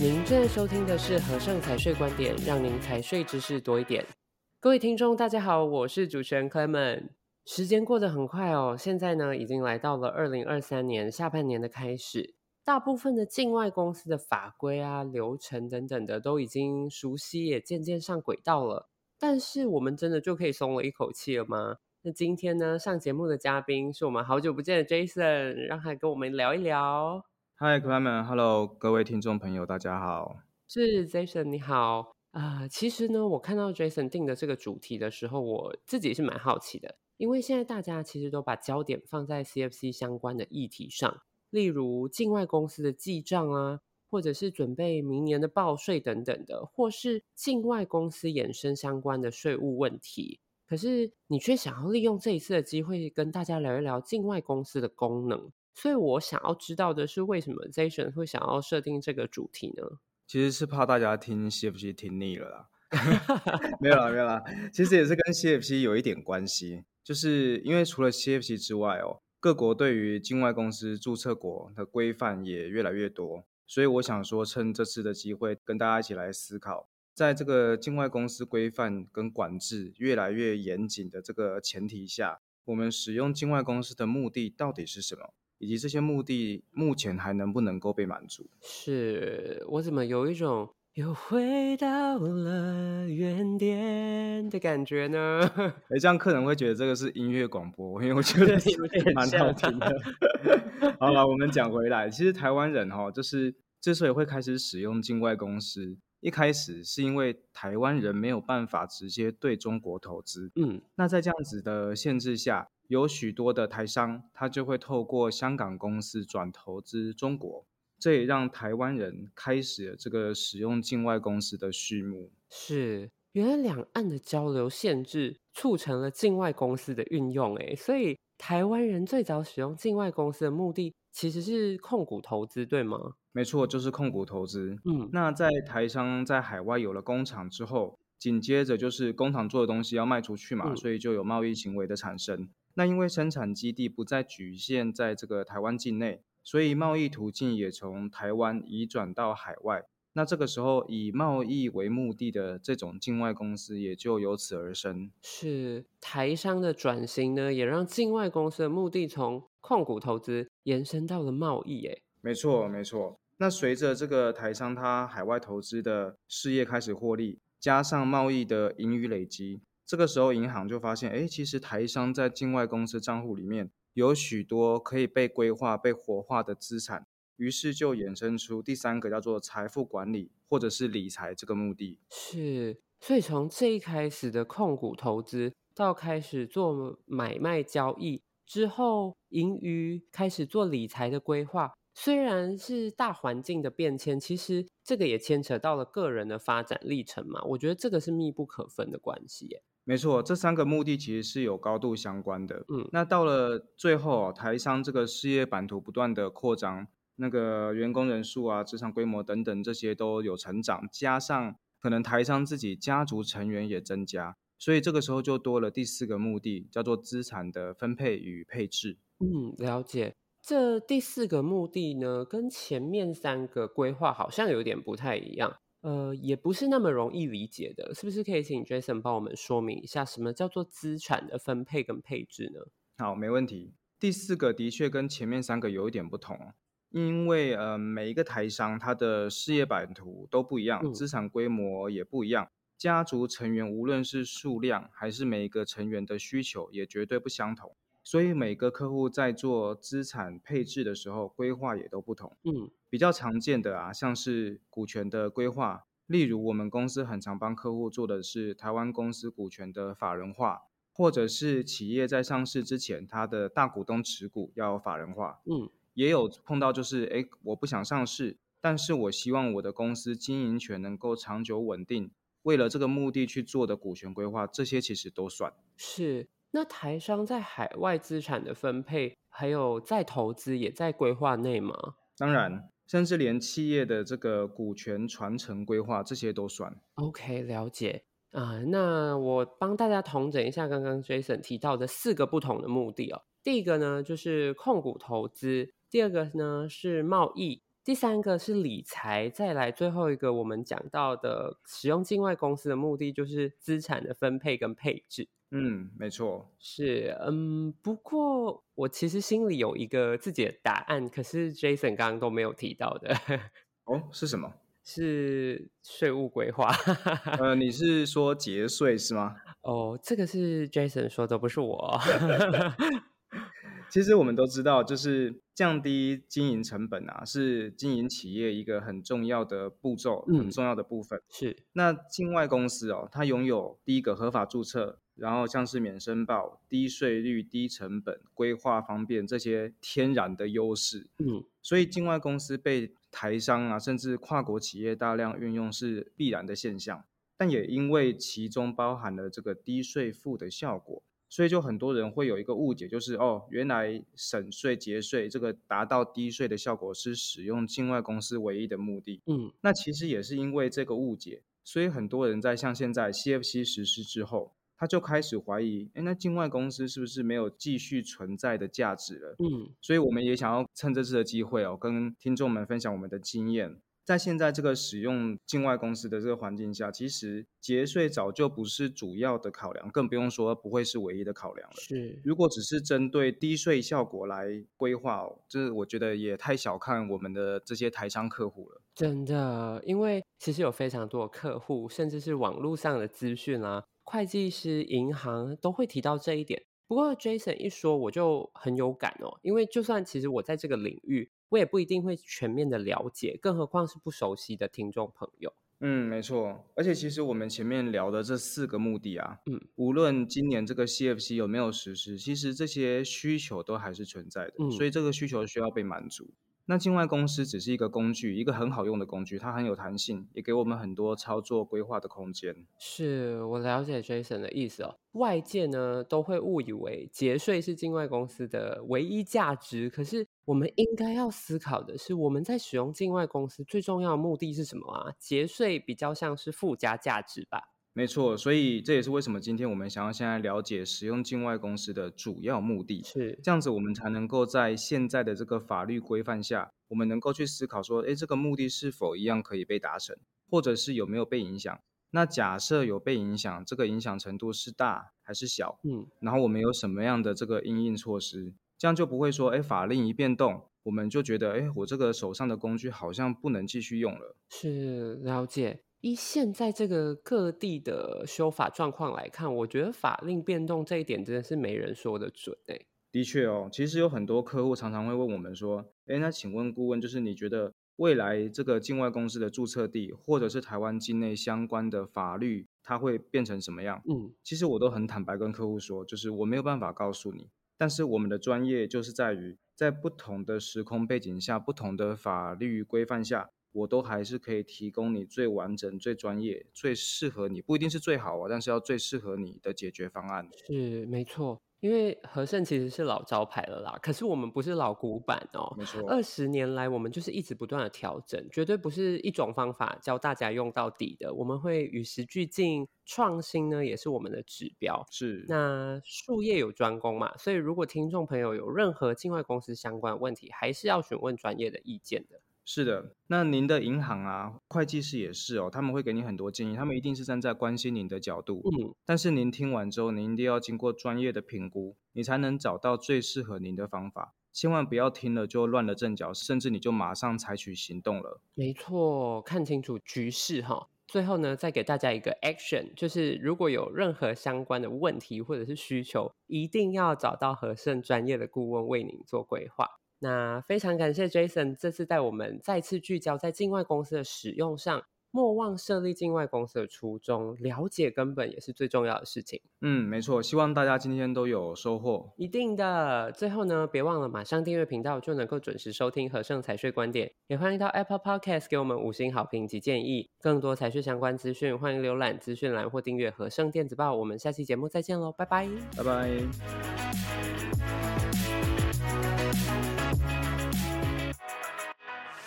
您正在收听的是和盛财税观点，让您财税知识多一点。各位听众，大家好，我是主持人 Clement。时间过得很快哦，现在呢已经来到了二零二三年下半年的开始，大部分的境外公司的法规啊、流程等等的都已经熟悉，也渐渐上轨道了。但是我们真的就可以松了一口气了吗？那今天呢，上节目的嘉宾是我们好久不见的 Jason，让他跟我们聊一聊。Hi，Clement，Hello，各位听众朋友，大家好。是 Jason，你好啊。其实呢，我看到 Jason 定的这个主题的时候，我自己是蛮好奇的，因为现在大家其实都把焦点放在 CFC 相关的议题上，例如境外公司的记账啊。或者是准备明年的报税等等的，或是境外公司衍生相关的税务问题。可是你却想要利用这一次的机会跟大家聊一聊境外公司的功能。所以我想要知道的是，为什么 Zation 会想要设定这个主题呢？其实是怕大家听 CFC 听腻了啦。没有啦，没有啦。其实也是跟 CFC 有一点关系，就是因为除了 CFC 之外哦，各国对于境外公司注册国的规范也越来越多。所以我想说，趁这次的机会，跟大家一起来思考，在这个境外公司规范跟管制越来越严谨的这个前提下，我们使用境外公司的目的到底是什么？以及这些目的目前还能不能够被满足？是我怎么有一种又回到了原点的感觉呢？哎，这样客人会觉得这个是音乐广播，因为我觉 得蛮好听的。好了，我们讲回来，其实台湾人哈，就是之所以会开始使用境外公司，一开始是因为台湾人没有办法直接对中国投资，嗯，那在这样子的限制下，有许多的台商他就会透过香港公司转投资中国，这也让台湾人开始了这个使用境外公司的序幕。是，原来两岸的交流限制促成了境外公司的运用，哎，所以。台湾人最早使用境外公司的目的其实是控股投资，对吗？没错，就是控股投资。嗯，那在台商在海外有了工厂之后，紧接着就是工厂做的东西要卖出去嘛，嗯，所以就有贸易行为的产生。那因为生产基地不再局限在这个台湾境内，所以贸易途径也从台湾移转到海外。那这个时候，以贸易为目的的这种境外公司也就由此而生。是台商的转型呢，也让境外公司的目的从控股投资延伸到了贸易。诶，没错，没错。那随着这个台商他海外投资的事业开始获利，加上贸易的盈余累积，这个时候银行就发现，哎，其实台商在境外公司账户里面有许多可以被规划、被活化的资产。于是就衍生出第三个叫做财富管理或者是理财这个目的。是，所以从这一开始的控股投资到开始做买卖交易之后，盈余开始做理财的规划，虽然是大环境的变迁，其实这个也牵扯到了个人的发展历程嘛。我觉得这个是密不可分的关系耶。没错，这三个目的其实是有高度相关的。嗯，那到了最后，台商这个事业版图不断的扩张。那个员工人数啊、资产规模等等，这些都有成长，加上可能台商自己家族成员也增加，所以这个时候就多了第四个目的，叫做资产的分配与配置。嗯，了解。这第四个目的呢，跟前面三个规划好像有点不太一样，呃，也不是那么容易理解的，是不是？可以请 Jason 帮我们说明一下，什么叫做资产的分配跟配置呢？好，没问题。第四个的确跟前面三个有一点不同。因为呃，每一个台商他的事业版图都不一样，资产规模也不一样，家族成员无论是数量还是每一个成员的需求也绝对不相同，所以每个客户在做资产配置的时候，规划也都不同。嗯，比较常见的啊，像是股权的规划，例如我们公司很常帮客户做的是台湾公司股权的法人化，或者是企业在上市之前，它的大股东持股要法人化。嗯。也有碰到就是，哎，我不想上市，但是我希望我的公司经营权能够长久稳定，为了这个目的去做的股权规划，这些其实都算是。那台商在海外资产的分配，还有再投资，也在规划内吗？当然，甚至连企业的这个股权传承规划，这些都算。OK，了解啊。呃，那我帮大家统整一下刚刚 Jason 提到的四个不同的目的哦。第一个呢，就是控股投资。第二个呢是贸易，第三个是理财，再来最后一个我们讲到的使用境外公司的目的就是资产的分配跟配置。嗯，没错，是嗯，不过我其实心里有一个自己的答案，可是 Jason 刚刚都没有提到的。哦，是什么？是税务规划。呃，你是说节税是吗？哦，这个是 Jason 说的，不是我。其实我们都知道，就是降低经营成本啊，是经营企业一个很重要的步骤，嗯、很重要的部分。是。那境外公司哦，它拥有第一个合法注册，然后像是免申报、低税率、低成本、规划方便这些天然的优势。嗯。所以境外公司被台商啊，甚至跨国企业大量运用是必然的现象。但也因为其中包含了这个低税负的效果。所以就很多人会有一个误解，就是哦，原来省税节税这个达到低税的效果是使用境外公司唯一的目的。嗯，那其实也是因为这个误解，所以很多人在像现在 CFC 实施之后，他就开始怀疑，哎，那境外公司是不是没有继续存在的价值了？嗯，所以我们也想要趁这次的机会哦，跟听众们分享我们的经验。在现在这个使用境外公司的这个环境下，其实节税早就不是主要的考量，更不用说不会是唯一的考量了。是，如果只是针对低税效果来规划，这我觉得也太小看我们的这些台商客户了。真的，因为其实有非常多的客户，甚至是网络上的资讯啊，会计师、银行都会提到这一点。不过 Jason 一说，我就很有感哦，因为就算其实我在这个领域。我也不一定会全面的了解，更何况是不熟悉的听众朋友。嗯，没错。而且其实我们前面聊的这四个目的啊，嗯，无论今年这个 CFC 有没有实施，其实这些需求都还是存在的。嗯，所以这个需求需要被满足。那境外公司只是一个工具，一个很好用的工具，它很有弹性，也给我们很多操作规划的空间。是，我了解 Jason 的意思哦。外界呢都会误以为节税是境外公司的唯一价值，可是我们应该要思考的是，我们在使用境外公司最重要的目的是什么啊？节税比较像是附加价值吧。没错，所以这也是为什么今天我们想要先来了解使用境外公司的主要目的。是这样子，我们才能够在现在的这个法律规范下，我们能够去思考说，诶，这个目的是否一样可以被达成，或者是有没有被影响？那假设有被影响，这个影响程度是大还是小？嗯，然后我们有什么样的这个因应措施？这样就不会说，诶，法令一变动，我们就觉得，哎，我这个手上的工具好像不能继续用了。是，了解。以现在这个各地的修法状况来看，我觉得法令变动这一点真的是没人说得准哎。的确哦，其实有很多客户常常会问我们说：“哎，那请问顾问，就是你觉得未来这个境外公司的注册地，或者是台湾境内相关的法律，它会变成什么样？”嗯，其实我都很坦白跟客户说，就是我没有办法告诉你，但是我们的专业就是在于在不同的时空背景下、不同的法律规范下。我都还是可以提供你最完整、最专业、最适合你，不一定是最好啊，但是要最适合你的解决方案。是，没错，因为和盛其实是老招牌了啦，可是我们不是老古板哦。没错，二十年来我们就是一直不断的调整，绝对不是一种方法教大家用到底的。我们会与时俱进，创新呢也是我们的指标。是，那术业有专攻嘛，所以如果听众朋友有任何境外公司相关的问题，还是要询问专业的意见的。是的，那您的银行啊，会计师也是哦，他们会给你很多建议，他们一定是站在关心您的角度。嗯，但是您听完之后，您一定要经过专业的评估，你才能找到最适合您的方法。千万不要听了就乱了阵脚，甚至你就马上采取行动了。没错，看清楚局势哈。最后呢，再给大家一个 action，就是如果有任何相关的问题或者是需求，一定要找到和盛专业的顾问为您做规划。那非常感谢 Jason 这次带我们再次聚焦在境外公司的使用上，莫忘设立境外公司的初衷，了解根本也是最重要的事情。嗯，没错，希望大家今天都有收获。一定的。最后呢，别忘了马上订阅频道，就能够准时收听和盛财税观点。也欢迎到 Apple Podcast 给我们五星好评及建议。更多财税相关资讯，欢迎浏览资讯栏或订阅和盛电子报。我们下期节目再见喽，拜拜，拜拜。